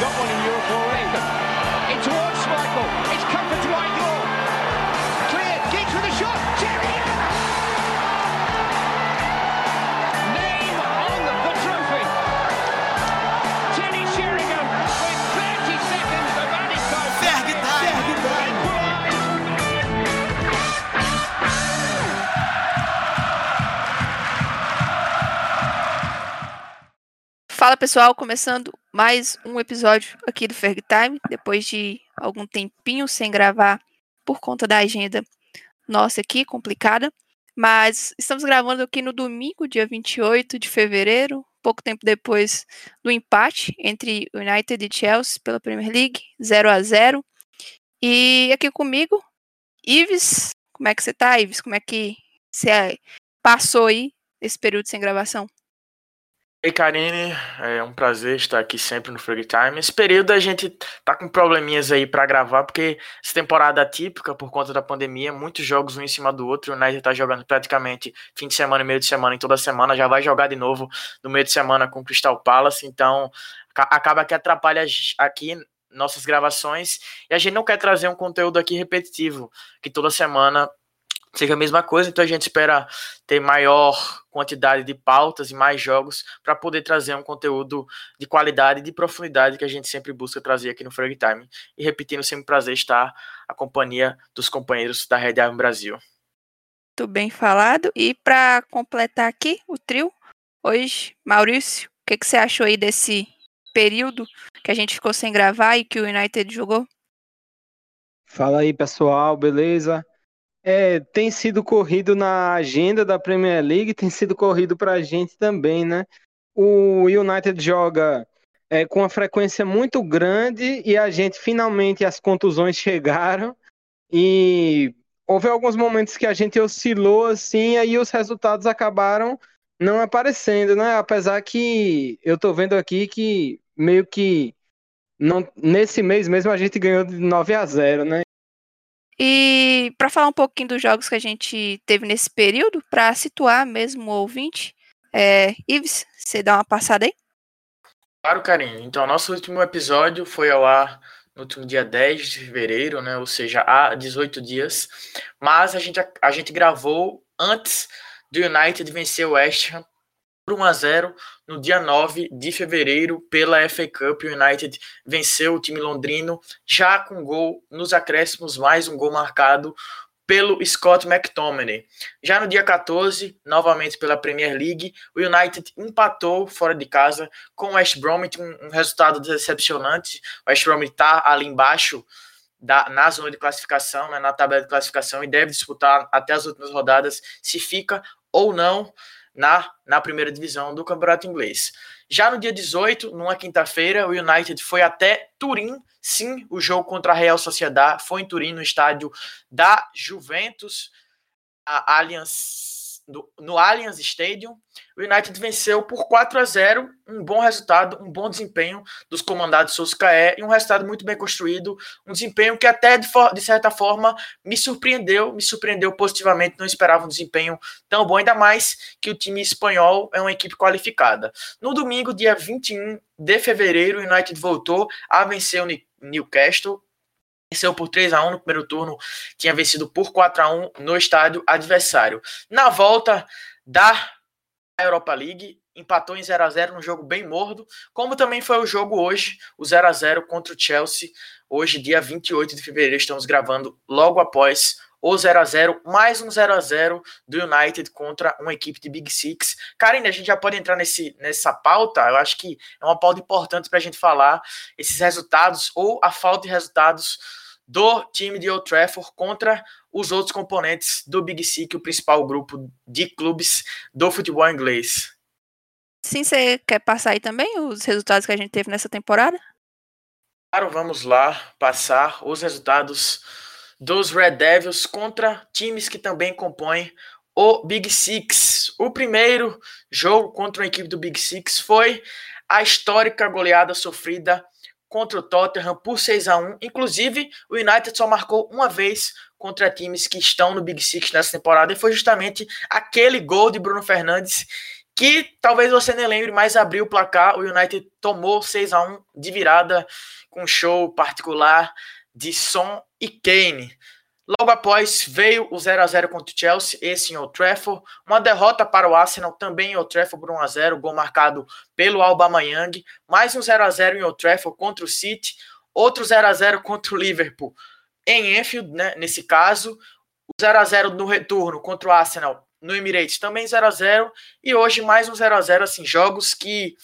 got one in Europe already. In towards Schmeichel. It's come for Dwight. Cleared. Geeks with a shot. Sheringham. Name on the trophy. Teddy Sheringham with 30 seconds of added time. Ferg Time. Equalised. Fala pessoal, começando mais um episódio aqui do Ferg Time, depois de algum tempinho sem gravar por conta da agenda nossa aqui, complicada. Mas estamos gravando aqui no domingo, dia 28 de fevereiro, pouco tempo depois do empate entre United e Chelsea pela Premier League, 0 a 0 E aqui comigo, Ives. Como é que você tá, Ives? Como é que você passou aí esse período sem gravação? Ei, Karine, é um prazer estar aqui sempre no Free Time. Esse período a gente tá com probleminhas aí para gravar, porque essa temporada atípica por conta da pandemia, muitos jogos um em cima do outro. O United tá jogando praticamente fim de semana meio de semana em toda semana, já vai jogar de novo no meio de semana com o Crystal Palace, então ca- acaba que atrapalha aqui nossas gravações e a gente não quer trazer um conteúdo aqui repetitivo, que toda semana seja a mesma coisa, então a gente espera ter maior quantidade de pautas e mais jogos para poder trazer um conteúdo de qualidade e de profundidade que a gente sempre busca trazer aqui no Frag Time. E repetindo, sempre um prazer estar a companhia dos companheiros da Red Army Brasil. Muito bem falado. E para completar aqui o trio, hoje, Maurício, o que, que você achou aí desse período que a gente ficou sem gravar e que o United jogou? Fala aí, pessoal, beleza? É, tem sido corrido na agenda da Premier League, tem sido corrido para a gente também, né? O United joga é, com uma frequência muito grande e a gente finalmente as contusões chegaram e houve alguns momentos que a gente oscilou assim, aí os resultados acabaram não aparecendo, né? Apesar que eu tô vendo aqui que meio que não, nesse mês mesmo a gente ganhou de 9 a 0, né? E para falar um pouquinho dos jogos que a gente teve nesse período, para situar mesmo o ouvinte, é, Ives, você dá uma passada aí? Claro, Karine. Então, nosso último episódio foi ao ar no último dia 10 de fevereiro, né? Ou seja, há 18 dias. Mas a gente, a gente gravou antes do United vencer o West Ham por 1 a 0 no dia 9 de fevereiro pela FA Cup. O United venceu o time londrino já com gol nos acréscimos, mais um gol marcado pelo Scott McTominay. Já no dia 14, novamente pela Premier League, o United empatou fora de casa com o West Bromwich, um, resultado decepcionante. O West Bromwich está ali embaixo da, na zona de classificação, né, na tabela de classificação, e deve disputar até as últimas rodadas se fica ou não na, na primeira divisão do campeonato inglês. Já no dia 18, numa quinta-feira, o United foi até Turim. Sim, o jogo contra a Real Sociedad foi em Turim, no estádio da Juventus, a Allianz, no, no Allianz Stadium. O United venceu por 4 a 0, um bom resultado, um bom desempenho dos comandados Solskjaer e um resultado muito bem construído, um desempenho que até de, de, certa forma me surpreendeu, me surpreendeu positivamente, não esperava um desempenho tão bom, ainda mais que o time espanhol é uma equipe qualificada. No domingo, dia 21 de fevereiro, o United voltou a vencer o Newcastle, venceu por 3 a 1 no primeiro turno, tinha vencido por 4 a 1 no estádio adversário. Na volta da Europa League, empatou em 0 a 0 num jogo bem mordo, como também foi o jogo hoje, o 0 a 0 contra o Chelsea. Hoje, dia 28 de fevereiro, estamos gravando logo após o 0 a 0 mais um 0 a 0 do United contra uma equipe de Big Six. Karine, a gente já pode entrar nesse, nessa pauta, eu acho que é uma pauta importante para a gente falar esses resultados ou a falta de resultados do time de Old Trafford contra os outros componentes do Big Six, o principal grupo de clubes do futebol inglês. Sim, você quer passar aí também os resultados que a gente teve nessa temporada? Claro, vamos lá passar os resultados dos Red Devils contra times que também compõem o Big Six. O primeiro jogo contra a equipe do Big Six foi a histórica goleada sofrida contra o Tottenham por 6 a 1 Inclusive, o United só marcou uma vez contra times que estão no Big Six nessa temporada e foi justamente aquele gol de Bruno Fernandes que talvez você nem lembre, mas abriu o placar, o United tomou 6 a 1 de virada com um show particular de Son e Kane. Logo após veio o 0 a 0 contra o Chelsea, esse em Old Trafford, uma derrota para o Arsenal também em Old Trafford por 1 a 0, gol marcado pelo Aubameyang, mais um 0 a 0 em Old Trafford contra o City, outro 0 a 0 contra o Liverpool em Enfield, né, nesse caso, o 0 a 0 no retorno contra o Arsenal no Emirates também 0 a 0 e hoje mais um 0 a 0 assim, jogos que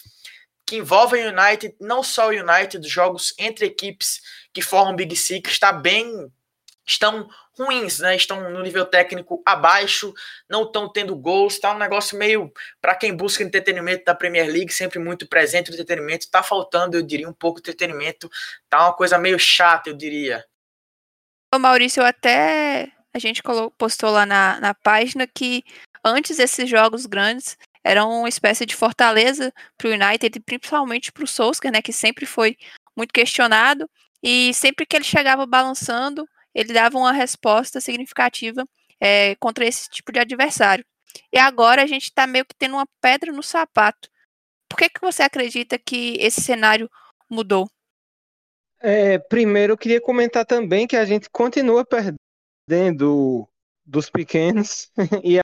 que envolvem o United, não só o United, jogos entre equipes que formam Big Six, está bem estão ruins, né? Estão no nível técnico abaixo, não estão tendo gols, está um negócio meio para quem busca entretenimento da Premier League, sempre muito presente o entretenimento, está faltando, eu diria, um pouco de entretenimento, tá uma coisa meio chata, eu diria. O Maurício, até a gente postou lá na, na página que antes desses jogos grandes eram uma espécie de fortaleza para o United, principalmente para o Solskjaer, né, que sempre foi muito questionado, e sempre que ele chegava balançando, ele dava uma resposta significativa é, contra esse tipo de adversário. E agora a gente está meio que tendo uma pedra no sapato. Por que, que você acredita que esse cenário mudou? É, primeiro, eu queria comentar também que a gente continua perdendo dos pequenos e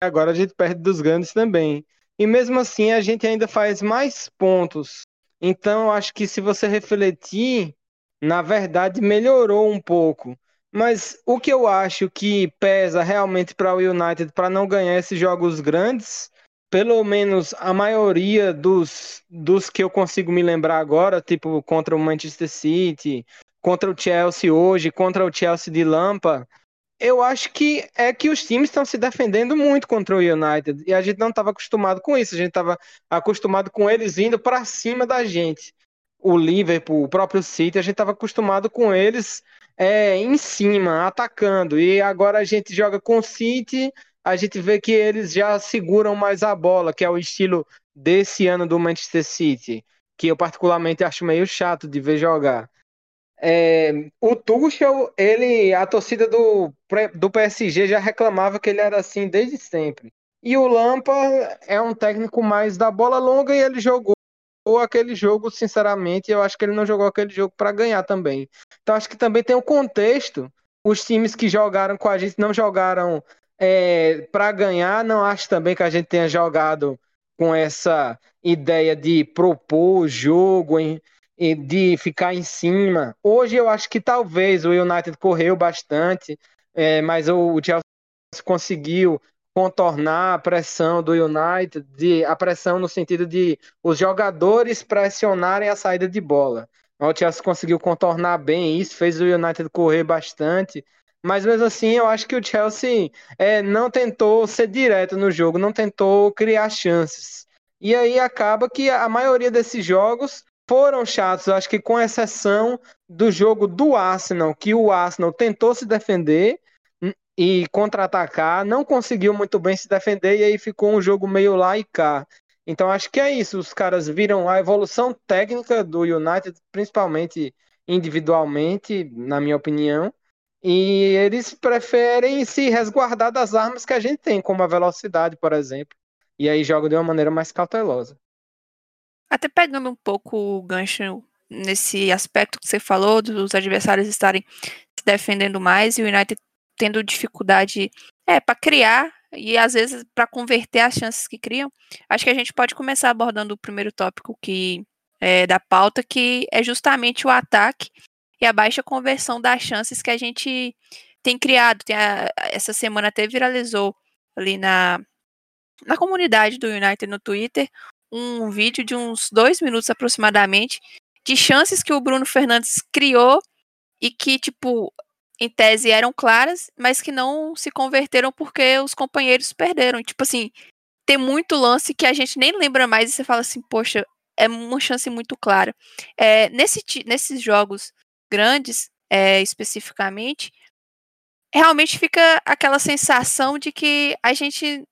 agora a gente perde dos grandes também. E mesmo assim, a gente ainda faz mais pontos. Então, acho que se você refletir, na verdade, melhorou um pouco. Mas o que eu acho que pesa realmente para o United para não ganhar esses jogos grandes, pelo menos a maioria dos, dos que eu consigo me lembrar agora, tipo contra o Manchester City, contra o Chelsea hoje, contra o Chelsea de Lampa, eu acho que é que os times estão se defendendo muito contra o United e a gente não estava acostumado com isso, a gente estava acostumado com eles indo para cima da gente. O Liverpool, o próprio City, a gente estava acostumado com eles é, em cima, atacando. E agora a gente joga com o City, a gente vê que eles já seguram mais a bola, que é o estilo desse ano do Manchester City, que eu particularmente acho meio chato de ver jogar. É, o Tuchel, ele, a torcida do, do PSG já reclamava que ele era assim desde sempre. E o Lampa é um técnico mais da bola longa e ele jogou aquele jogo, sinceramente, eu acho que ele não jogou aquele jogo para ganhar também. Então acho que também tem o um contexto. Os times que jogaram com a gente não jogaram é, para ganhar. Não acho também que a gente tenha jogado com essa ideia de propor o jogo e de ficar em cima. Hoje eu acho que talvez o United correu bastante, é, mas o Chelsea conseguiu contornar a pressão do United, de, a pressão no sentido de os jogadores pressionarem a saída de bola. O Chelsea conseguiu contornar bem isso, fez o United correr bastante, mas mesmo assim eu acho que o Chelsea é, não tentou ser direto no jogo, não tentou criar chances. E aí acaba que a maioria desses jogos foram chatos, acho que com exceção do jogo do Arsenal, que o Arsenal tentou se defender, e contra-atacar, não conseguiu muito bem se defender e aí ficou um jogo meio lá e cá. Então acho que é isso, os caras viram a evolução técnica do United, principalmente individualmente, na minha opinião, e eles preferem se resguardar das armas que a gente tem, como a velocidade, por exemplo, e aí jogam de uma maneira mais cautelosa. Até pegando um pouco o gancho nesse aspecto que você falou, dos adversários estarem se defendendo mais e o United tendo dificuldade é, para criar e às vezes para converter as chances que criam. Acho que a gente pode começar abordando o primeiro tópico que é da pauta, que é justamente o ataque e a baixa conversão das chances que a gente tem criado. Tem a, essa semana até viralizou ali na, na comunidade do United no Twitter um vídeo de uns dois minutos aproximadamente de chances que o Bruno Fernandes criou e que, tipo, em tese eram claras, mas que não se converteram porque os companheiros perderam. Tipo assim, tem muito lance que a gente nem lembra mais e você fala assim, poxa, é uma chance muito clara. É, nesse, nesses jogos grandes, é, especificamente, realmente fica aquela sensação de que a gente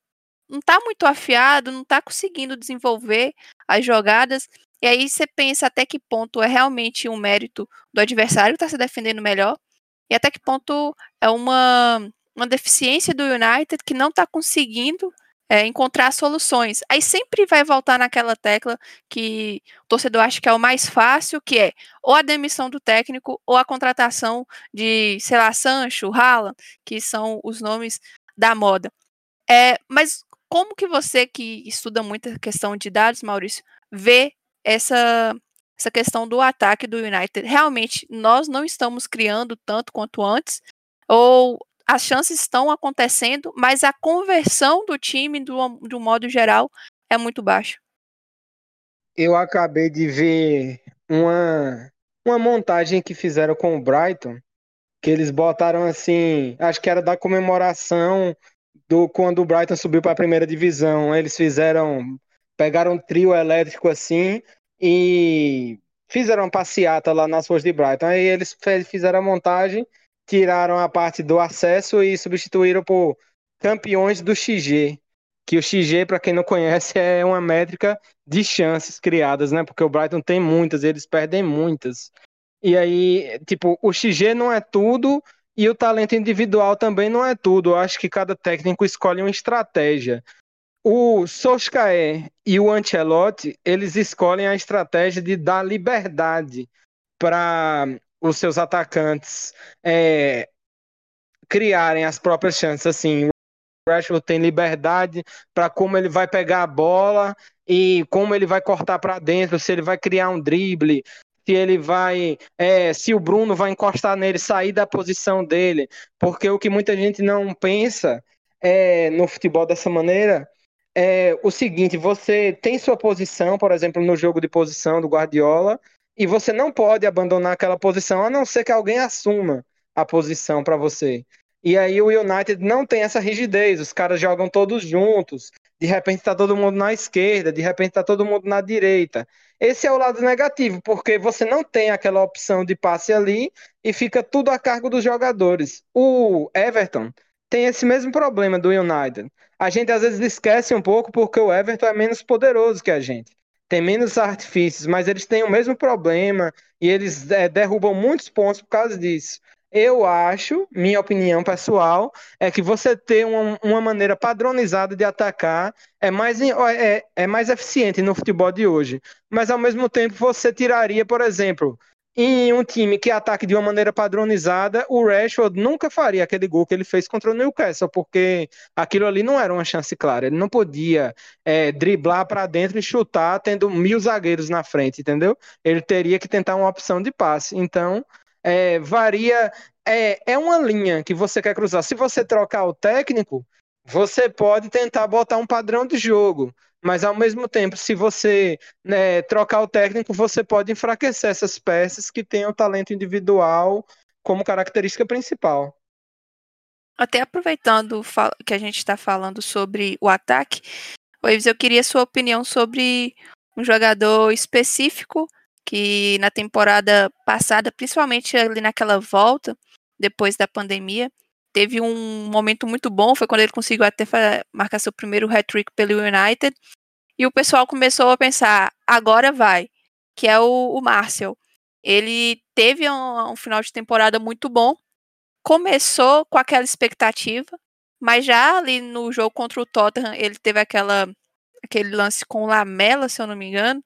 não está muito afiado, não está conseguindo desenvolver as jogadas. E aí você pensa até que ponto é realmente um mérito do adversário estar tá se defendendo melhor e até que ponto é uma, uma deficiência do United que não está conseguindo é, encontrar soluções. Aí sempre vai voltar naquela tecla que o torcedor acha que é o mais fácil, que é ou a demissão do técnico ou a contratação de, sei lá, Sancho, Haaland, que são os nomes da moda. É, mas como que você que estuda muito a questão de dados, Maurício, vê essa essa questão do ataque do United? Realmente nós não estamos criando tanto quanto antes ou as chances estão acontecendo, mas a conversão do time, do, do modo geral, é muito baixa. Eu acabei de ver uma, uma montagem que fizeram com o Brighton, que eles botaram assim, acho que era da comemoração do quando o Brighton subiu para a primeira divisão. Eles fizeram, pegaram um trio elétrico assim e fizeram uma passeata lá nas ruas de Brighton. Aí eles fizeram a montagem tiraram a parte do acesso e substituíram por campeões do XG. Que o XG, para quem não conhece, é uma métrica de chances criadas, né? Porque o Brighton tem muitas, eles perdem muitas. E aí, tipo, o XG não é tudo e o talento individual também não é tudo. Eu acho que cada técnico escolhe uma estratégia. O Solskjaer e o Ancelotti, eles escolhem a estratégia de dar liberdade para os seus atacantes é, criarem as próprias chances. Assim, o Rashford tem liberdade para como ele vai pegar a bola e como ele vai cortar para dentro, se ele vai criar um drible, se ele vai, é, se o Bruno vai encostar nele, sair da posição dele, porque o que muita gente não pensa é, no futebol dessa maneira é o seguinte: você tem sua posição, por exemplo, no jogo de posição do Guardiola, e você não pode abandonar aquela posição a não ser que alguém assuma a posição para você. E aí o United não tem essa rigidez, os caras jogam todos juntos. De repente está todo mundo na esquerda, de repente está todo mundo na direita. Esse é o lado negativo, porque você não tem aquela opção de passe ali e fica tudo a cargo dos jogadores. O Everton tem esse mesmo problema do United. A gente às vezes esquece um pouco porque o Everton é menos poderoso que a gente tem menos artifícios, mas eles têm o mesmo problema e eles é, derrubam muitos pontos por causa disso. Eu acho, minha opinião pessoal, é que você ter uma, uma maneira padronizada de atacar é mais, é, é mais eficiente no futebol de hoje. Mas ao mesmo tempo você tiraria, por exemplo, em um time que ataque de uma maneira padronizada, o Rashford nunca faria aquele gol que ele fez contra o Newcastle, porque aquilo ali não era uma chance clara. Ele não podia é, driblar para dentro e chutar tendo mil zagueiros na frente, entendeu? Ele teria que tentar uma opção de passe. Então, é, varia. É, é uma linha que você quer cruzar. Se você trocar o técnico, você pode tentar botar um padrão de jogo. Mas ao mesmo tempo, se você né, trocar o técnico, você pode enfraquecer essas peças que têm o talento individual como característica principal. Até aproveitando que a gente está falando sobre o ataque, Waves, eu queria sua opinião sobre um jogador específico que na temporada passada, principalmente ali naquela volta, depois da pandemia, teve um momento muito bom, foi quando ele conseguiu até marcar seu primeiro hat-trick pelo United, e o pessoal começou a pensar, agora vai, que é o, o Marcel. Ele teve um, um final de temporada muito bom, começou com aquela expectativa, mas já ali no jogo contra o Tottenham, ele teve aquela aquele lance com Lamela, se eu não me engano,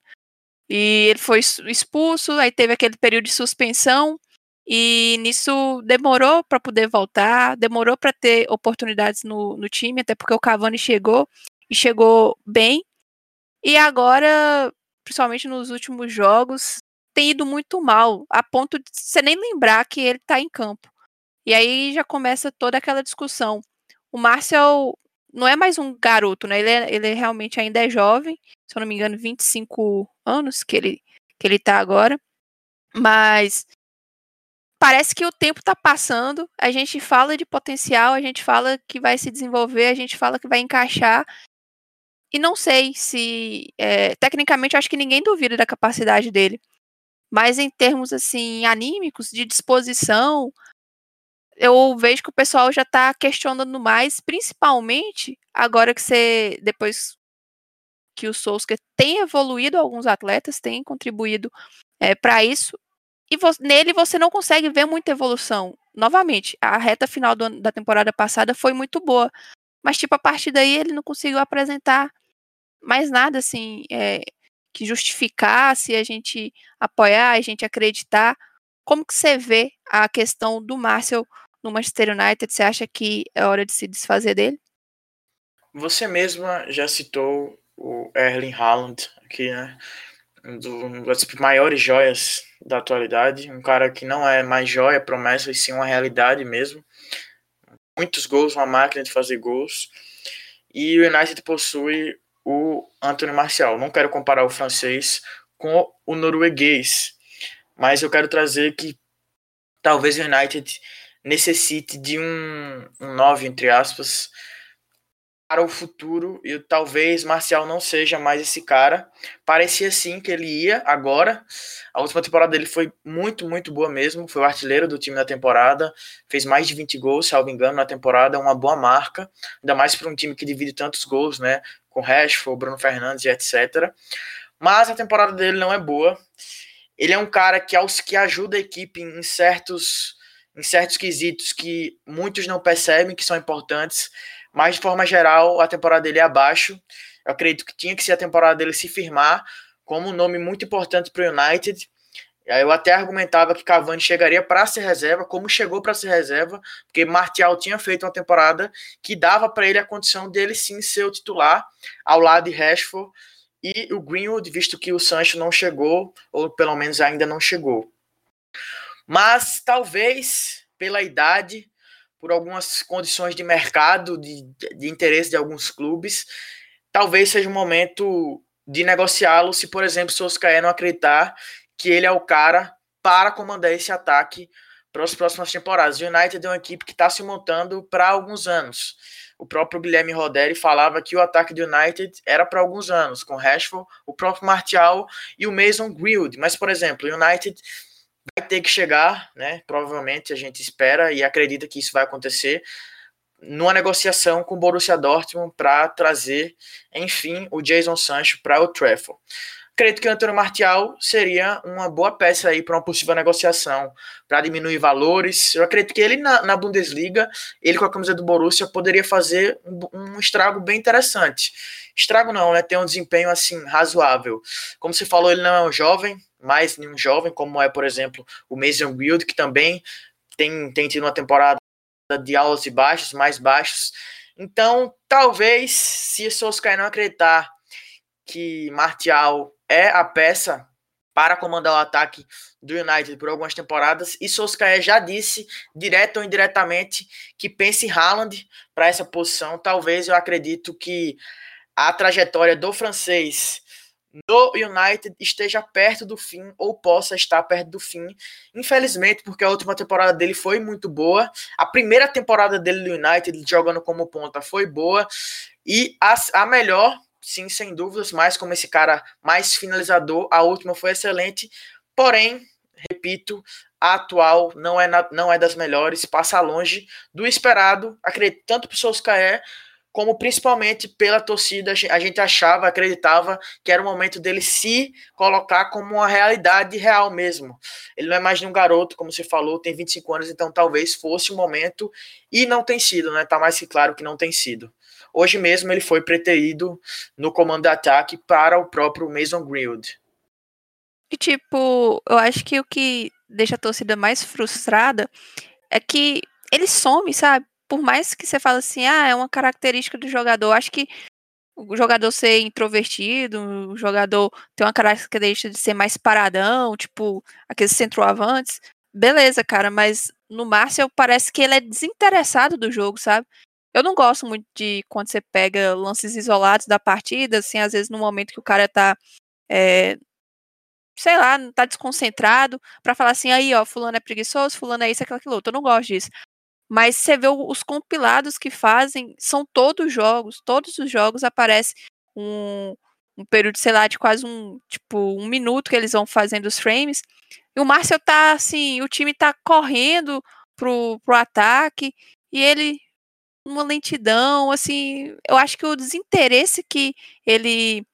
e ele foi expulso, aí teve aquele período de suspensão, e nisso demorou para poder voltar, demorou para ter oportunidades no, no time, até porque o Cavani chegou e chegou bem. E agora, principalmente nos últimos jogos, tem ido muito mal, a ponto de você nem lembrar que ele está em campo. E aí já começa toda aquela discussão. O Marcel não é mais um garoto, né? Ele, é, ele realmente ainda é jovem, se eu não me engano, 25 anos que ele, que ele tá agora. Mas parece que o tempo está passando, a gente fala de potencial, a gente fala que vai se desenvolver, a gente fala que vai encaixar. E não sei se. É, tecnicamente, acho que ninguém duvida da capacidade dele. Mas em termos assim, anímicos, de disposição, eu vejo que o pessoal já está questionando mais, principalmente agora que você. Depois que o Solskjaer tem evoluído alguns atletas, tem contribuído é, para isso e vo nele você não consegue ver muita evolução. Novamente, a reta final do, da temporada passada foi muito boa, mas tipo, a partir daí ele não conseguiu apresentar mais nada assim é, que justificasse a gente apoiar, a gente acreditar. Como que você vê a questão do Marcel no Manchester United? Você acha que é hora de se desfazer dele? Você mesma já citou o Erling Haaland aqui, né? Um das maiores joias da atualidade, um cara que não é mais joia, promessa, e sim uma realidade mesmo. Muitos gols, uma máquina de fazer gols. E o United possui o Antônio Marcial. Não quero comparar o francês com o norueguês, mas eu quero trazer que talvez o United necessite de um, um 9, entre aspas, para o futuro e talvez Marcial não seja mais esse cara. Parecia sim que ele ia agora. A última temporada dele foi muito, muito boa mesmo. Foi o artilheiro do time na temporada. Fez mais de 20 gols, salvo engano, na temporada. Uma boa marca. Ainda mais para um time que divide tantos gols, né? Com Rashford, Bruno Fernandes e etc. Mas a temporada dele não é boa. Ele é um cara que, que ajuda a equipe em certos, em certos quesitos que muitos não percebem que são importantes mas de forma geral a temporada dele é abaixo. Eu acredito que tinha que ser a temporada dele se firmar como um nome muito importante para o United. Eu até argumentava que Cavani chegaria para ser reserva, como chegou para ser reserva, porque Martial tinha feito uma temporada que dava para ele a condição dele sim ser o titular, ao lado de Rashford e o Greenwood, visto que o Sancho não chegou, ou pelo menos ainda não chegou. Mas talvez pela idade por algumas condições de mercado, de, de interesse de alguns clubes, talvez seja o momento de negociá-lo se, por exemplo, Solskjaer não acreditar que ele é o cara para comandar esse ataque para as próximas temporadas. O United é uma equipe que está se montando para alguns anos. O próprio Guilherme Roderi falava que o ataque do United era para alguns anos, com Rashford, o próprio Martial e o Mason Greenwood. Mas, por exemplo, o United vai ter que chegar, né? Provavelmente a gente espera e acredita que isso vai acontecer numa negociação com o Borussia Dortmund para trazer, enfim, o Jason Sancho para o Trafford. Acredito que o Antônio Martial seria uma boa peça aí para uma possível negociação, para diminuir valores. Eu acredito que ele na, na, Bundesliga, ele com a camisa do Borussia, poderia fazer um, um estrago bem interessante. Estrago não, né? Tem um desempenho assim razoável. Como você falou, ele não é um jovem, mais nenhum jovem, como é, por exemplo, o Mason Guild, que também tem, tem tido uma temporada de altos e baixos, mais baixos. Então, talvez, se Solskjaer não acreditar que Martial é a peça para comandar o ataque do United por algumas temporadas, e Solskjaer já disse, direto ou indiretamente, que pensa em Haaland para essa posição. Talvez eu acredito que a trajetória do francês no United esteja perto do fim ou possa estar perto do fim. Infelizmente, porque a última temporada dele foi muito boa. A primeira temporada dele no United, jogando como ponta, foi boa. E a, a melhor, sim, sem dúvidas, mais como esse cara mais finalizador, a última foi excelente. Porém, repito, a atual não é, na, não é das melhores, passa longe do esperado, acredito, tanto para o Solskjaer como principalmente pela torcida, a gente achava, acreditava que era o momento dele se colocar como uma realidade real mesmo. Ele não é mais um garoto, como você falou, tem 25 anos, então talvez fosse o momento, e não tem sido, né? Tá mais que claro que não tem sido. Hoje mesmo ele foi preterido no comando de ataque para o próprio Mason Greenwood. E tipo, eu acho que o que deixa a torcida mais frustrada é que ele some, sabe? Por mais que você fale assim, ah, é uma característica do jogador, acho que o jogador ser introvertido, o jogador ter uma característica de ser mais paradão, tipo aqueles centroavantes, beleza, cara, mas no Márcio parece que ele é desinteressado do jogo, sabe? Eu não gosto muito de quando você pega lances isolados da partida, assim, às vezes no momento que o cara tá, é, sei lá, tá desconcentrado, para falar assim, aí, ó, fulano é preguiçoso, fulano é isso, aquilo, aquilo outro. Eu não gosto disso. Mas você vê os compilados que fazem, são todos jogos, todos os jogos aparece um, um período, sei lá, de quase um, tipo, um minuto que eles vão fazendo os frames. E o Márcio tá assim, o time tá correndo pro, pro ataque e ele uma lentidão, assim, eu acho que o desinteresse que ele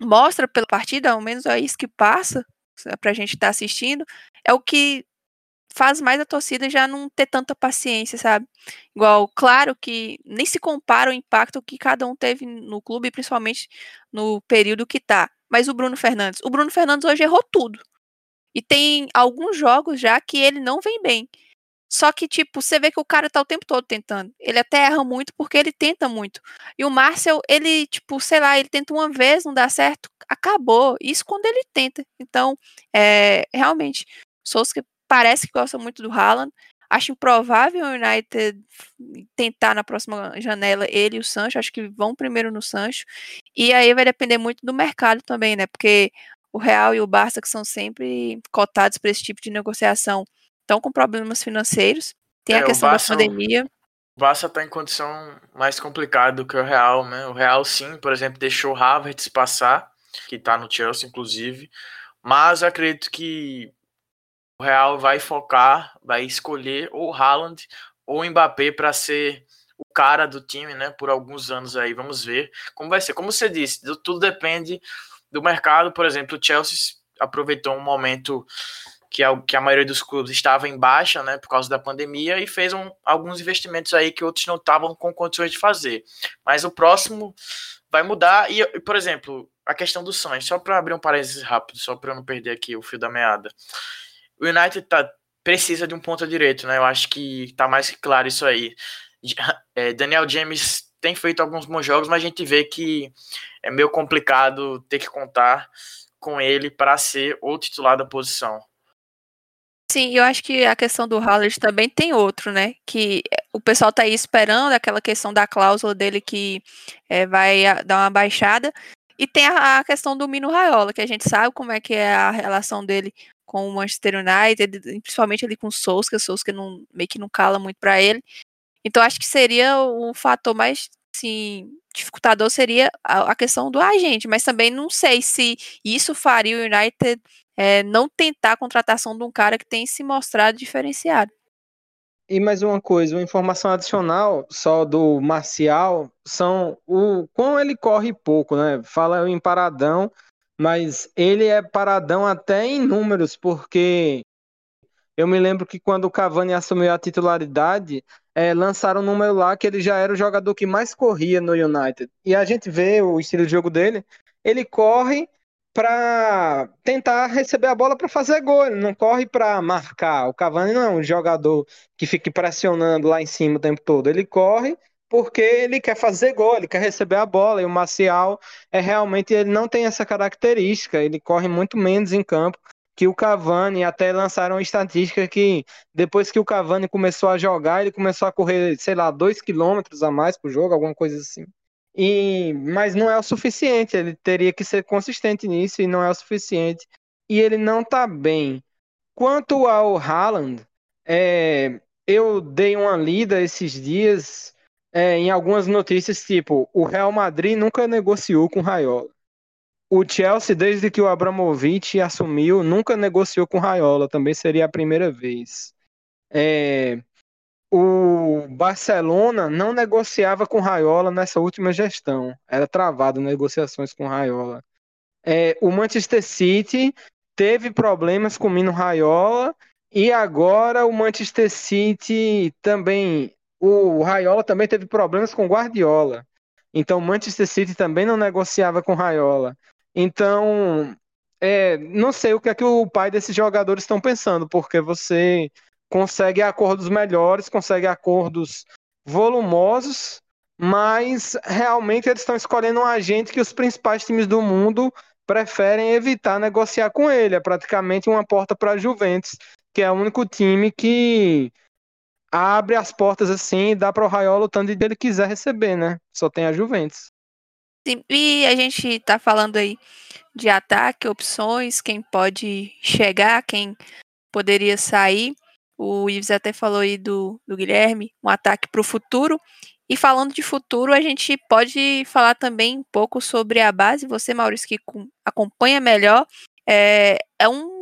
mostra pela partida, ao menos é isso que passa pra gente estar tá assistindo, é o que faz mais a torcida já não ter tanta paciência, sabe? Igual, claro que nem se compara o impacto que cada um teve no clube, principalmente no período que tá. Mas o Bruno Fernandes, o Bruno Fernandes hoje errou tudo. E tem alguns jogos já que ele não vem bem. Só que, tipo, você vê que o cara tá o tempo todo tentando. Ele até erra muito porque ele tenta muito. E o Marcel, ele, tipo, sei lá, ele tenta uma vez, não dá certo, acabou. Isso quando ele tenta. Então, é, realmente, Souza parece que gosta muito do Haaland. Acho improvável o United tentar na próxima janela ele e o Sancho. Acho que vão primeiro no Sancho. E aí vai depender muito do mercado também, né? Porque o Real e o Barça, que são sempre cotados para esse tipo de negociação, estão com problemas financeiros. Tem é, a questão Barça, da pandemia. O Barça está em condição mais complicada do que o Real, né? O Real, sim, por exemplo, deixou o Havertz passar, que está no Chelsea, inclusive. Mas acredito que o Real vai focar, vai escolher ou Haaland ou Mbappé para ser o cara do time, né? Por alguns anos aí. Vamos ver como vai ser. Como você disse, tudo depende do mercado. Por exemplo, o Chelsea aproveitou um momento que a, que a maioria dos clubes estava em baixa, né, por causa da pandemia, e fez um, alguns investimentos aí que outros não estavam com condições de fazer. Mas o próximo vai mudar, e, por exemplo, a questão do Santos, só para abrir um parênteses rápido, só para não perder aqui o fio da meada. O United tá, precisa de um ponta direito, né, eu acho que tá mais que claro isso aí. É, Daniel James tem feito alguns bons jogos, mas a gente vê que é meio complicado ter que contar com ele para ser o titular da posição. Sim, eu acho que a questão do Haaland também tem outro, né? Que o pessoal tá aí esperando aquela questão da cláusula dele que é, vai dar uma baixada. E tem a, a, questão do Mino Raiola, que a gente sabe como é que é a relação dele com o Manchester United, principalmente ali com o Sousa, Sousa meio que não cala muito para ele. Então acho que seria o fator mais assim, dificultador seria a, a questão do agente, mas também não sei se isso faria o United é, não tentar a contratação de um cara que tem se mostrado diferenciado. E mais uma coisa, uma informação adicional só do Marcial são o quão ele corre pouco, né? Fala em paradão, mas ele é paradão até em números, porque eu me lembro que quando o Cavani assumiu a titularidade, é, lançaram um número lá que ele já era o jogador que mais corria no United. E a gente vê o estilo de jogo dele, ele corre para tentar receber a bola para fazer gol, ele não corre para marcar. O Cavani não é um jogador que fique pressionando lá em cima o tempo todo, ele corre porque ele quer fazer gol, ele quer receber a bola, e o Marcial é realmente ele não tem essa característica, ele corre muito menos em campo que o Cavani, até lançaram estatística que depois que o Cavani começou a jogar, ele começou a correr, sei lá, dois quilômetros a mais por jogo, alguma coisa assim. E, mas não é o suficiente, ele teria que ser consistente nisso e não é o suficiente. E ele não está bem. Quanto ao Haaland, é, eu dei uma lida esses dias é, em algumas notícias, tipo, o Real Madrid nunca negociou com o Raiola. O Chelsea, desde que o Abramovich assumiu, nunca negociou com o Raiola, também seria a primeira vez. É, o Barcelona não negociava com Raiola nessa última gestão. Era travado negociações com Raiola. É, o Manchester City teve problemas com o Mino Raiola e agora o Manchester City também. O Raiola também teve problemas com Guardiola. Então Manchester City também não negociava com Raiola. Então, é, não sei o que é que o pai desses jogadores estão pensando, porque você consegue acordos melhores, consegue acordos volumosos, mas realmente eles estão escolhendo um agente que os principais times do mundo preferem evitar negociar com ele. É praticamente uma porta para a Juventus, que é o único time que abre as portas assim e dá para o Raiola o tanto de ele quiser receber, né? Só tem a Juventus. Sim, e a gente está falando aí de ataque, opções, quem pode chegar, quem poderia sair. O Ives até falou aí do, do Guilherme, um ataque para o futuro. E falando de futuro, a gente pode falar também um pouco sobre a base. Você, Maurício, que acompanha melhor, é, é um,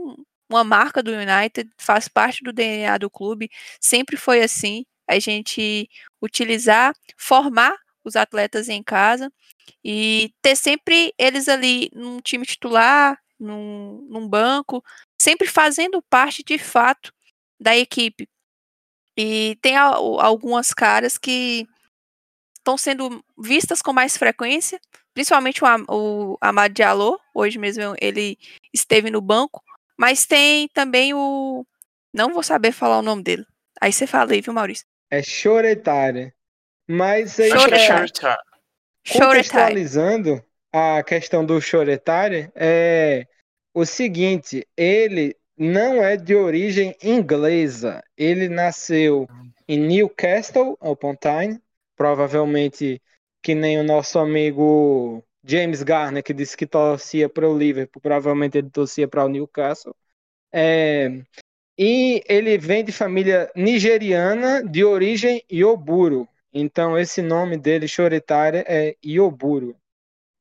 uma marca do United, faz parte do DNA do clube, sempre foi assim. A gente utilizar, formar os atletas em casa e ter sempre eles ali num time titular, num, num banco, sempre fazendo parte de fato da equipe. E tem a, algumas caras que estão sendo vistas com mais frequência, principalmente o, o Amad Diallo, hoje mesmo ele esteve no banco, mas tem também o. Não vou saber falar o nome dele. Aí você fala aí, viu, Maurício? É Choretare. Mas aí. Choretare. Contextualizando a questão do Choretare, é o seguinte: ele não é de origem inglesa. Ele nasceu em Newcastle upon Tyne, provavelmente que nem o nosso amigo James Garner, que disse que torcia para o Liverpool, provavelmente ele torcia para o Newcastle. É, e ele vem de família nigeriana de origem Ioburo. Então, esse nome dele, Choretária, é Ioburo.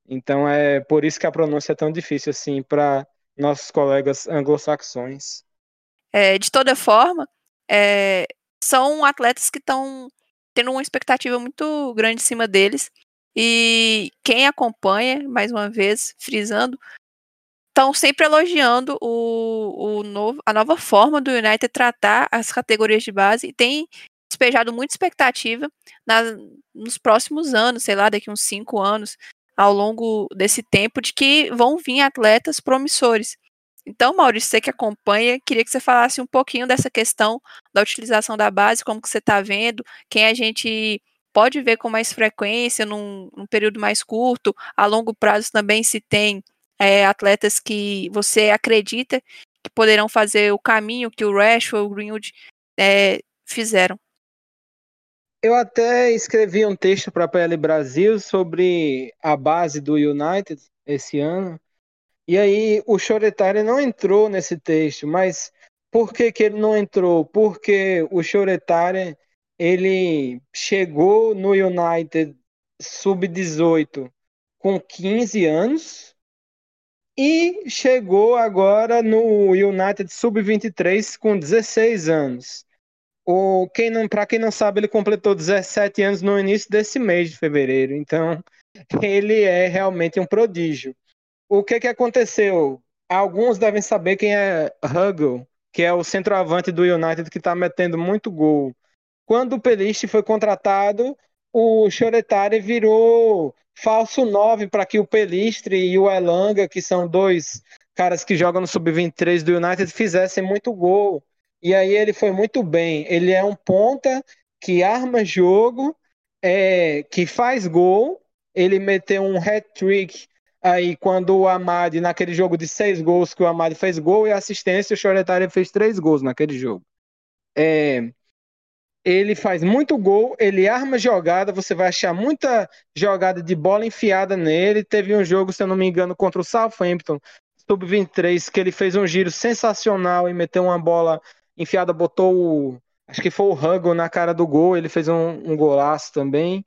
Então, é por isso que a pronúncia é tão difícil assim para nossos colegas anglo-saxões. É, de toda forma, é, são atletas que estão tendo uma expectativa muito grande em cima deles. E quem acompanha, mais uma vez, frisando, estão sempre elogiando o, o novo, a nova forma do United tratar as categorias de base e tem despejado muita expectativa na, nos próximos anos, sei lá, daqui uns cinco anos, ao longo desse tempo, de que vão vir atletas promissores. Então, Maurício, você que acompanha, queria que você falasse um pouquinho dessa questão da utilização da base, como que você está vendo, quem a gente pode ver com mais frequência num, num, período mais curto, a longo prazo também se tem é, atletas que você acredita que poderão fazer o caminho que o Rashford ou o Greenwood é, fizeram. Eu até escrevi um texto para a PL Brasil sobre a base do United esse ano, e aí o Choretari não entrou nesse texto, mas por que, que ele não entrou? Porque o Choretari ele chegou no United sub-18 com 15 anos e chegou agora no United sub-23 com 16 anos. O quem não, para quem não sabe, ele completou 17 anos no início desse mês de fevereiro. Então, ele é realmente um prodígio o que, que aconteceu? Alguns devem saber quem é Huggle, que é o centroavante do United que está metendo muito gol. Quando o Peliste foi contratado, o Choretari virou falso 9 para que o Pelistre e o Elanga, que são dois caras que jogam no sub-23 do United, fizessem muito gol. E aí ele foi muito bem. Ele é um ponta que arma jogo, é, que faz gol. Ele meteu um hat-trick Aí, quando o Amadi, naquele jogo de seis gols, que o Amadi fez gol e assistência, o Choretari fez três gols naquele jogo. É, ele faz muito gol, ele arma jogada, você vai achar muita jogada de bola enfiada nele. Teve um jogo, se eu não me engano, contra o Southampton, sub-23, que ele fez um giro sensacional e meteu uma bola enfiada, botou o. Acho que foi o Huggle na cara do gol, ele fez um, um golaço também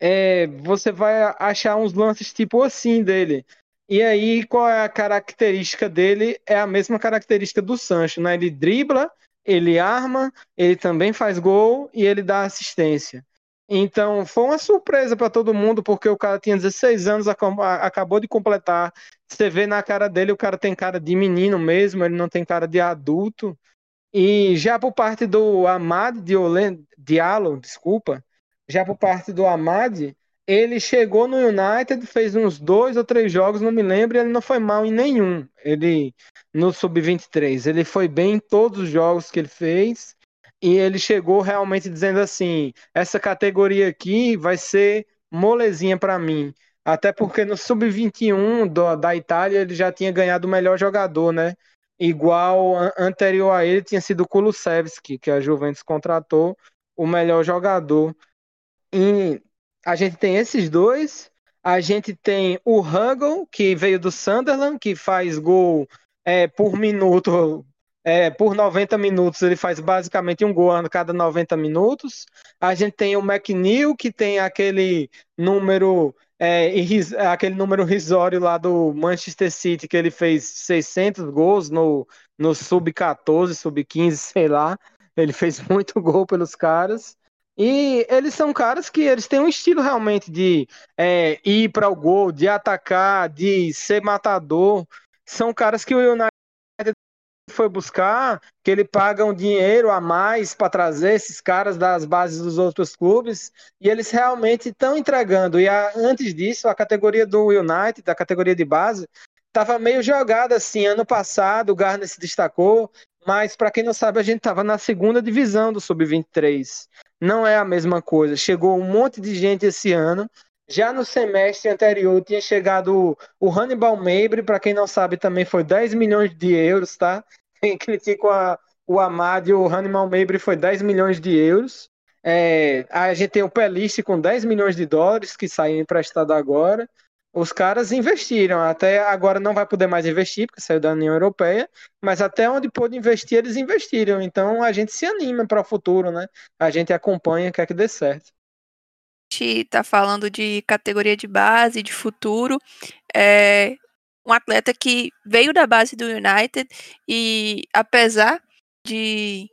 é, você vai achar uns lances tipo assim dele. E aí, qual é a característica dele? É a mesma característica do Sancho, né? Ele dribla, ele arma, ele também faz gol e ele dá assistência. Então, foi uma surpresa para todo mundo, porque o cara tinha 16 anos, acabou de completar. Você vê na cara dele, o cara tem cara de menino mesmo, ele não tem cara de adulto. E já por parte do Amad Diallo, desculpa, já por parte do Amad, ele chegou no United, fez uns dois ou três jogos, não me lembro, e ele não foi mal em nenhum. Ele no sub-23, ele foi bem em todos os jogos que ele fez. E ele chegou realmente dizendo assim: essa categoria aqui vai ser molezinha para mim. Até porque no sub-21 da Itália ele já tinha ganhado o melhor jogador, né? Igual anterior a ele tinha sido o Kulusevski, que a Juventus contratou o melhor jogador. E a gente tem esses dois. A gente tem o Huggle, que veio do Sunderland, que faz gol é, por minuto, é, por 90 minutos, ele faz basicamente um gol a cada 90 minutos. A gente tem o McNeil, que tem aquele número, é, aquele número risório lá do Manchester City, que ele fez 600 gols no, no sub-14, sub-15, sei lá. Ele fez muito gol pelos caras. E eles são caras que eles têm um estilo realmente de é, ir para o gol, de atacar, de ser matador. São caras que o United foi buscar, que ele paga um dinheiro a mais para trazer esses caras das bases dos outros clubes, e eles realmente estão entregando. E a, antes disso, a categoria do United, da categoria de base, estava meio jogada assim. Ano passado, o Garner se destacou, mas para quem não sabe, a gente estava na segunda divisão do Sub-23. Não é a mesma coisa. Chegou um monte de gente esse ano. Já no semestre anterior tinha chegado o Hannibal Mabry, para quem não sabe, também foi 10 milhões de euros, tá? Quem critica o Amad e o Hannibal Mabry foi 10 milhões de euros. É, a gente tem o Peliste com 10 milhões de dólares, que saiu emprestado agora. Os caras investiram, até agora não vai poder mais investir, porque saiu da União Europeia, mas até onde pôde investir, eles investiram. Então a gente se anima para o futuro, né? A gente acompanha, quer que dê certo. A gente está falando de categoria de base, de futuro. É um atleta que veio da base do United e, apesar de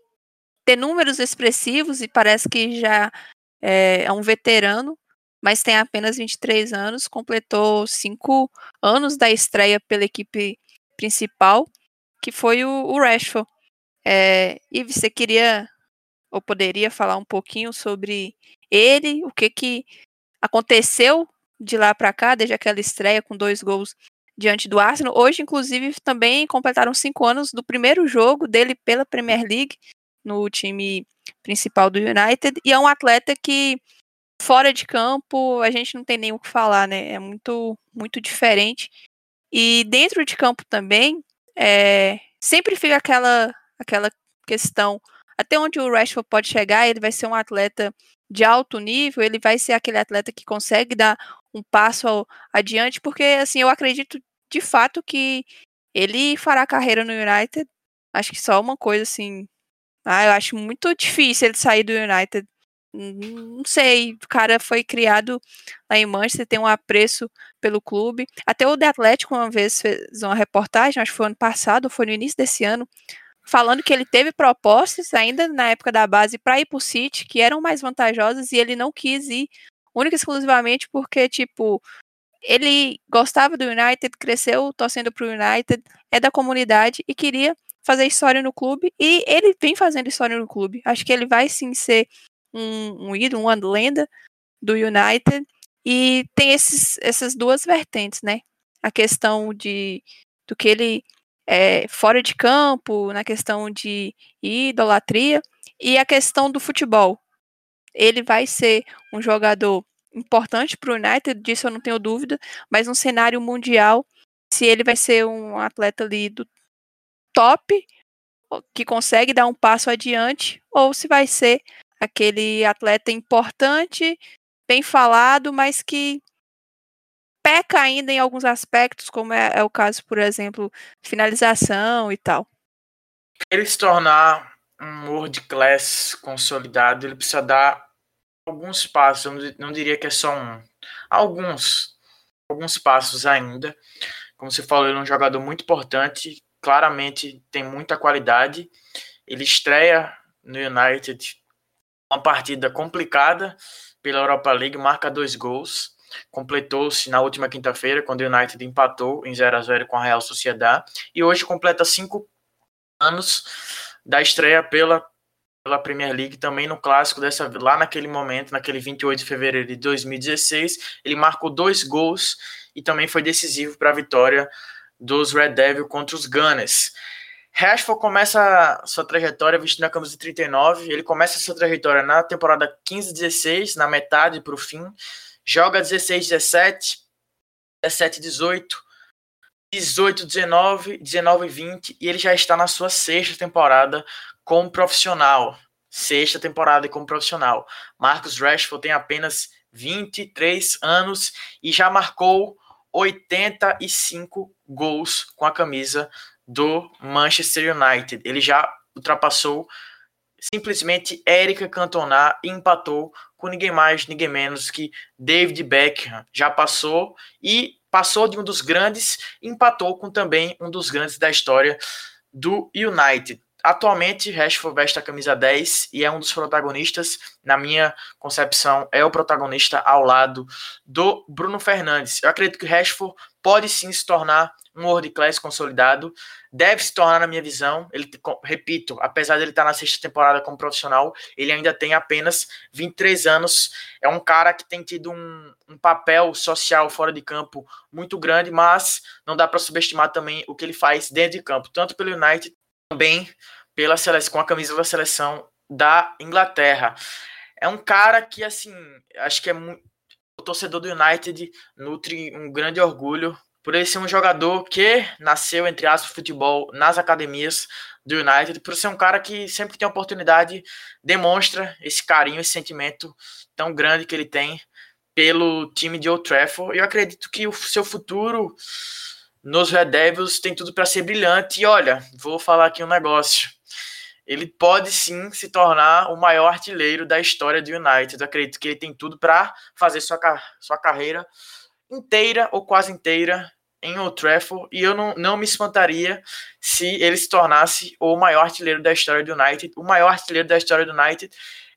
ter números expressivos e parece que já é, é um veterano, mas tem apenas 23 anos, completou cinco anos da estreia pela equipe principal, que foi o, o Rashford. É, e você queria ou poderia falar um pouquinho sobre ele, o que que aconteceu de lá para cá, desde aquela estreia com dois gols diante do Arsenal. Hoje, inclusive, também completaram cinco anos do primeiro jogo dele pela Premier League no time principal do United e é um atleta que fora de campo, a gente não tem nem o que falar, né? É muito, muito diferente. E dentro de campo também, é, sempre fica aquela, aquela questão até onde o Rashford pode chegar, ele vai ser um atleta de alto nível, ele vai ser aquele atleta que consegue dar um passo adiante, porque assim, eu acredito de fato que ele fará carreira no United. Acho que só uma coisa assim, ah, eu acho muito difícil ele sair do United não sei, o cara foi criado lá em Manchester, tem um apreço pelo clube. Até o The Atlético uma vez fez uma reportagem, acho que foi ano passado, foi no início desse ano, falando que ele teve propostas ainda na época da base para ir para o City, que eram mais vantajosas e ele não quis ir, única e exclusivamente porque, tipo, ele gostava do United, cresceu torcendo para o United, é da comunidade e queria fazer história no clube e ele vem fazendo história no clube. Acho que ele vai sim ser um, um ídolo, uma lenda do United. E tem esses, essas duas vertentes, né? A questão de do que ele é fora de campo, na questão de idolatria, e a questão do futebol. Ele vai ser um jogador importante para o United, disso eu não tenho dúvida, mas no cenário mundial, se ele vai ser um atleta ali do top, que consegue dar um passo adiante, ou se vai ser aquele atleta importante, bem falado, mas que peca ainda em alguns aspectos, como é, é o caso, por exemplo, finalização e tal. Ele se tornar um world class consolidado, ele precisa dar alguns passos, eu não diria que é só um, alguns, alguns passos ainda. Como você falou, ele é um jogador muito importante, claramente tem muita qualidade. Ele estreia no United uma partida complicada pela Europa League, marca dois gols. Completou-se na última quinta-feira, quando o United empatou em 0 a 0 com a Real Sociedade. E hoje completa cinco anos da estreia pela, pela Premier League, também no clássico, dessa lá naquele momento, naquele 28 de fevereiro de 2016. Ele marcou dois gols e também foi decisivo para a vitória dos Red Devil contra os Gunners. Rashford começa sua trajetória vestindo a camisa 39. Ele começa sua trajetória na temporada 15-16, na metade para o fim. Joga 16-17, 17-18, 18-19, 19-20 e ele já está na sua sexta temporada como profissional. Sexta temporada como profissional. Marcus Rashford tem apenas 23 anos e já marcou 85 gols com a camisa do Manchester United. Ele já ultrapassou simplesmente Erika Cantona e empatou com ninguém mais, ninguém menos que David Beckham. Já passou e passou de um dos grandes, empatou com também um dos grandes da história do United. atualmente Rashford veste a camisa 10 e é um dos protagonistas, na minha concepção, é o protagonista ao lado do Bruno Fernandes. Eu acredito que Rashford pode sim se tornar um world class consolidado, deve se tornar, na minha visão, ele, repito, apesar de ele estar na sexta temporada como profissional, ele ainda tem apenas 23 anos, é um cara que tem tido um, um papel social fora de campo muito grande, mas não dá para subestimar também o que ele faz dentro de campo, tanto pelo United, também pela seleção, com a camisa da seleção da Inglaterra. É um cara que, assim, acho que é muito. O torcedor do United nutre um grande orgulho por ele ser um jogador que nasceu, entre aspas, futebol nas academias do United, por ser um cara que sempre que tem oportunidade demonstra esse carinho, esse sentimento tão grande que ele tem pelo time de Old Trafford. Eu acredito que o seu futuro nos Red Devils tem tudo para ser brilhante. E olha, vou falar aqui um negócio. Ele pode sim se tornar o maior artilheiro da história do United. Eu acredito que ele tem tudo para fazer sua, sua carreira inteira ou quase inteira em Old Trafford e eu não, não me espantaria se ele se tornasse o maior artilheiro da história do United. O maior artilheiro da história do United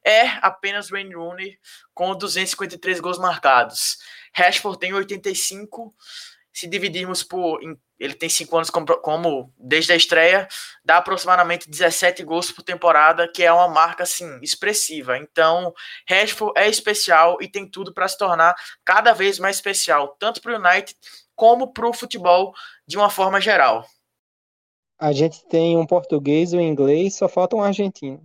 é apenas Wayne Rooney com 253 gols marcados. Rashford tem 85. Se dividirmos por ele tem 5 anos como, como, desde a estreia, dá aproximadamente 17 gols por temporada, que é uma marca assim expressiva. Então, Rashford é especial e tem tudo para se tornar cada vez mais especial, tanto para o United como para o futebol de uma forma geral. A gente tem um português, um inglês, só falta um argentino.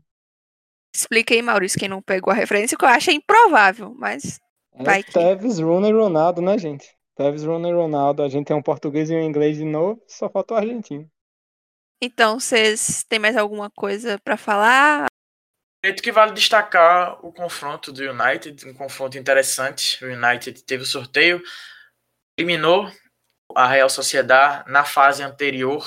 Explica aí, Maurício, quem não pegou a referência, que eu acho improvável, mas é vai que... Tevez, Rooney e Ronaldo, né, gente? Tevez, Rooney e Ronaldo. A gente tem um português e um inglês de novo, só falta o argentino. Então, vocês têm mais alguma coisa para falar? Acredito que vale destacar o confronto do United, um confronto interessante. O United teve o sorteio, eliminou a Real Sociedad na fase anterior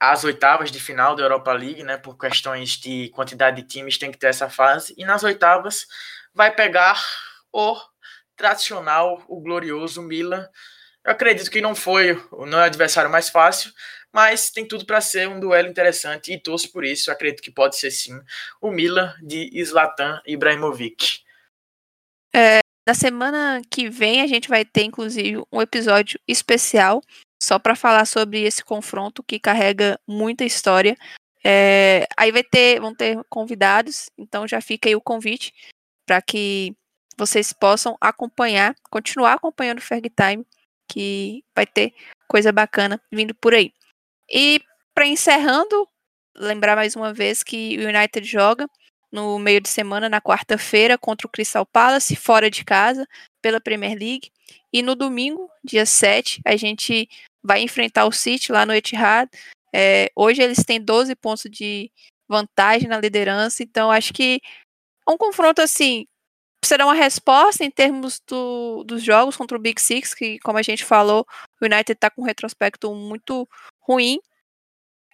às oitavas de final da Europa League, né? Por questões de quantidade de times tem que ter essa fase. E nas oitavas vai pegar o tradicional, o glorioso Milan. Eu acredito que não foi não é o adversário mais fácil, mas tem tudo para ser um duelo interessante e torço por isso. Acredito que pode ser sim o Milan de Zlatan Ibrahimovic. É, na semana que vem a gente vai ter, inclusive, um episódio especial só para falar sobre esse confronto que carrega muita história. É, aí vai ter, vão ter convidados, então já fica aí o convite para que vocês possam acompanhar, continuar acompanhando o Ferg Time, que vai ter coisa bacana vindo por aí. E para encerrando, lembrar mais uma vez que o United joga no meio de semana, na quarta-feira, contra o Crystal Palace, fora de casa, pela Premier League. E no domingo, dia 7, a gente vai enfrentar o City lá no Etihad. É, hoje eles têm 12 pontos de vantagem na liderança, então acho que é um confronto assim será uma resposta em termos do, dos jogos contra o Big Six, que, como a gente falou, o United está com um retrospecto muito ruim.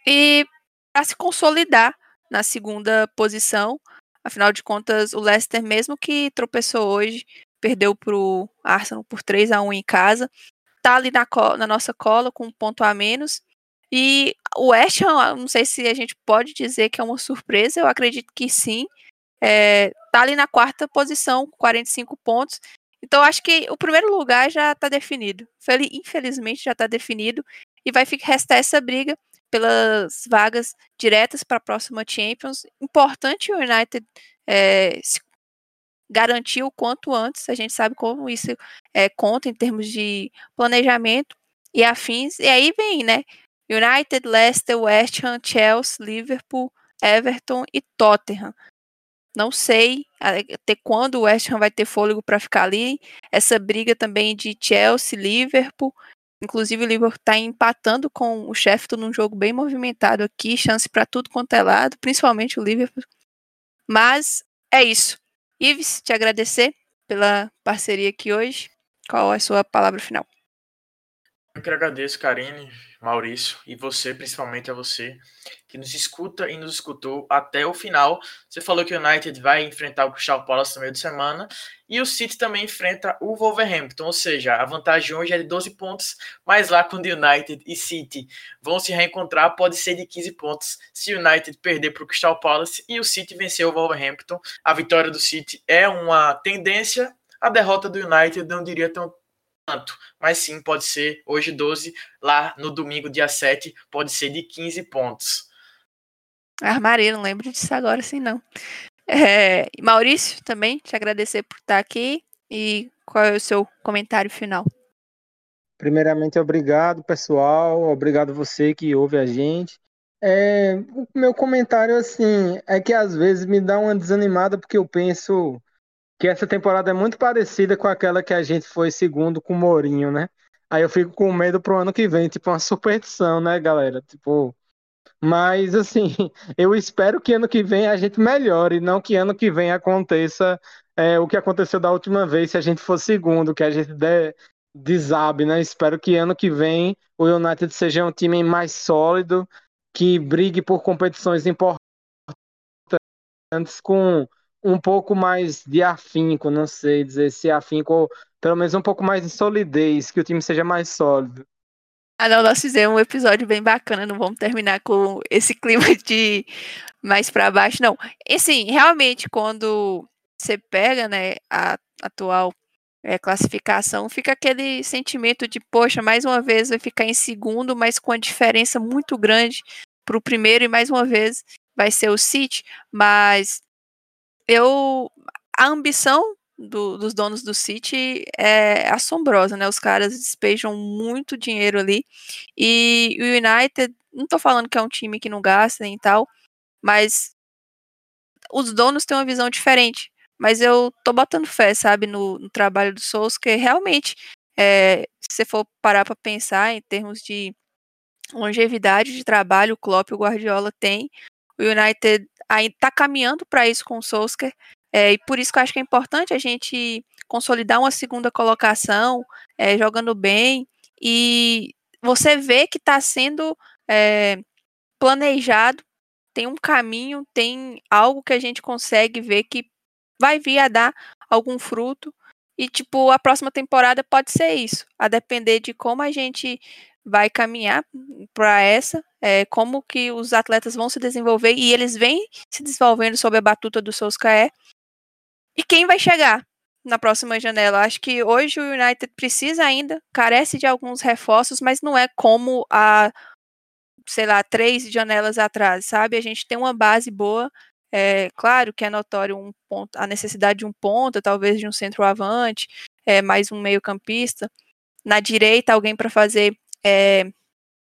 E para se consolidar na segunda posição. Afinal de contas, o Leicester, mesmo que tropeçou hoje, perdeu para o Arsenal por 3 a 1 em casa, tá ali na, na, nossa cola com um ponto a menos. E o West Ham, não sei se a gente pode dizer que é uma surpresa, eu acredito que sim. É, tá ali na quarta posição, 45 pontos. Então, acho que o primeiro lugar já está definido. Infelizmente, já está definido. E vai restar essa briga pelas vagas diretas para a próxima Champions. Importante o United é, se garantir o quanto antes. A gente sabe como isso é, conta em termos de planejamento e afins. E aí vem, né? United, Leicester, West Ham, Chelsea, Liverpool, Everton e Tottenham. Não sei até quando o West Ham vai ter fôlego para ficar ali. Essa briga também de Chelsea, Liverpool Inclusive, o Liverpool está empatando com o Sheffield num jogo bem movimentado aqui, chance para tudo quanto é lado, principalmente o Liverpool. Mas é isso. Ives, te agradecer pela parceria aqui hoje. Qual é a sua palavra final? Eu que agradeço, Karine, Maurício, e você, principalmente a você, que nos escuta e nos escutou até o final. Você falou que o United vai enfrentar o Crystal Palace no meio de semana, e o City também enfrenta o Wolverhampton, ou seja, a vantagem hoje é de 12 pontos, mas lá quando United e City vão se reencontrar, pode ser de 15 pontos se o United perder para o Crystal Palace e o City vencer o Wolverhampton. A vitória do City é uma tendência, a derrota do United não diria tão tanto, mas sim pode ser hoje 12, lá no domingo, dia 7, pode ser de 15 pontos. Armaria, não lembro disso agora, assim não. É, Maurício, também te agradecer por estar aqui e qual é o seu comentário final? Primeiramente, obrigado, pessoal. Obrigado você que ouve a gente. É, o meu comentário, assim, é que às vezes me dá uma desanimada porque eu penso que essa temporada é muito parecida com aquela que a gente foi segundo com o Mourinho, né? Aí eu fico com medo pro ano que vem, tipo uma superstição, né, galera? Tipo, mas assim, eu espero que ano que vem a gente melhore, não que ano que vem aconteça é, o que aconteceu da última vez, se a gente for segundo, que a gente der desabe, né? Espero que ano que vem o United seja um time mais sólido, que brigue por competições importantes com um pouco mais de afinco, não sei dizer se afinco, ou pelo menos um pouco mais de solidez, que o time seja mais sólido. Ah, não, nós fizemos um episódio bem bacana, não vamos terminar com esse clima de mais para baixo, não. E assim, realmente, quando você pega, né, a atual é, classificação, fica aquele sentimento de, poxa, mais uma vez vai ficar em segundo, mas com a diferença muito grande para o primeiro, e mais uma vez vai ser o City, mas eu a ambição do, dos donos do City é assombrosa, né? Os caras despejam muito dinheiro ali. E o United, não tô falando que é um time que não gasta e tal, mas os donos têm uma visão diferente. Mas eu tô botando fé, sabe, no, no trabalho do Souls, que realmente, é, se você for parar para pensar em termos de longevidade de trabalho, o Klopp e o Guardiola têm. O United ainda está caminhando para isso com o Solskjaer, é, e por isso que eu acho que é importante a gente consolidar uma segunda colocação, é, jogando bem, e você vê que está sendo é, planejado, tem um caminho, tem algo que a gente consegue ver que vai vir a dar algum fruto, e tipo, a próxima temporada pode ser isso, a depender de como a gente vai caminhar para essa, é, como que os atletas vão se desenvolver e eles vêm se desenvolvendo sob a batuta do Solskjaer. E quem vai chegar na próxima janela? Acho que hoje o United precisa ainda, carece de alguns reforços, mas não é como a, sei lá, três janelas atrás, sabe? A gente tem uma base boa. É claro que é notório um ponto, a necessidade de um ponta, talvez de um centroavante, é, mais um meio-campista. Na direita, alguém para fazer é,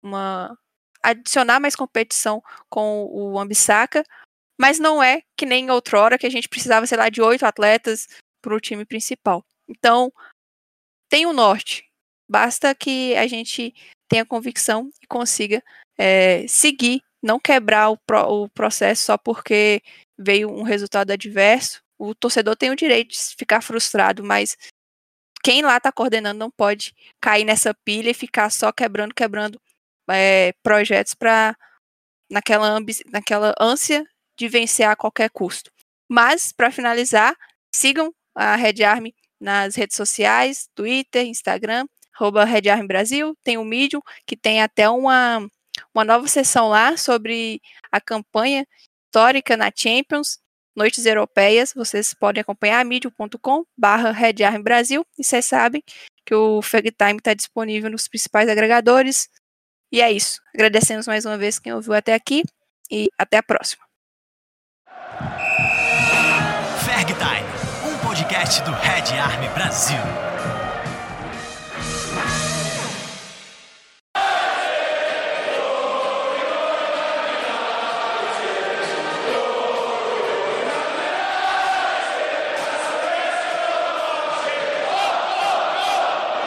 uma adicionar mais competição com o Ambissaca, mas não é que nem outrora que a gente precisava, sei lá, de oito atletas para o time principal. Então, tem o norte. Basta que a gente tenha convicção e consiga é, seguir, não quebrar o, pro, o processo só porque veio um resultado adverso. O torcedor tem o direito de ficar frustrado, mas quem lá está coordenando não pode cair nessa pilha e ficar só quebrando, quebrando é, projetos para naquela, naquela ânsia de vencer a qualquer custo. Mas, para finalizar, sigam a Red Army nas redes sociais, Twitter, Instagram, arroba Red Army Brasil, tem o Medium, que tem até uma, uma nova sessão lá sobre a campanha histórica na Champions, noites europeias, vocês podem acompanhar medium.com barra Brasil e vocês sabem que o Fag Time está disponível nos principais agregadores. E é isso. Agradecemos mais uma vez quem ouviu até aqui e até a próxima. Ferg Time, um podcast do Red Army Brasil.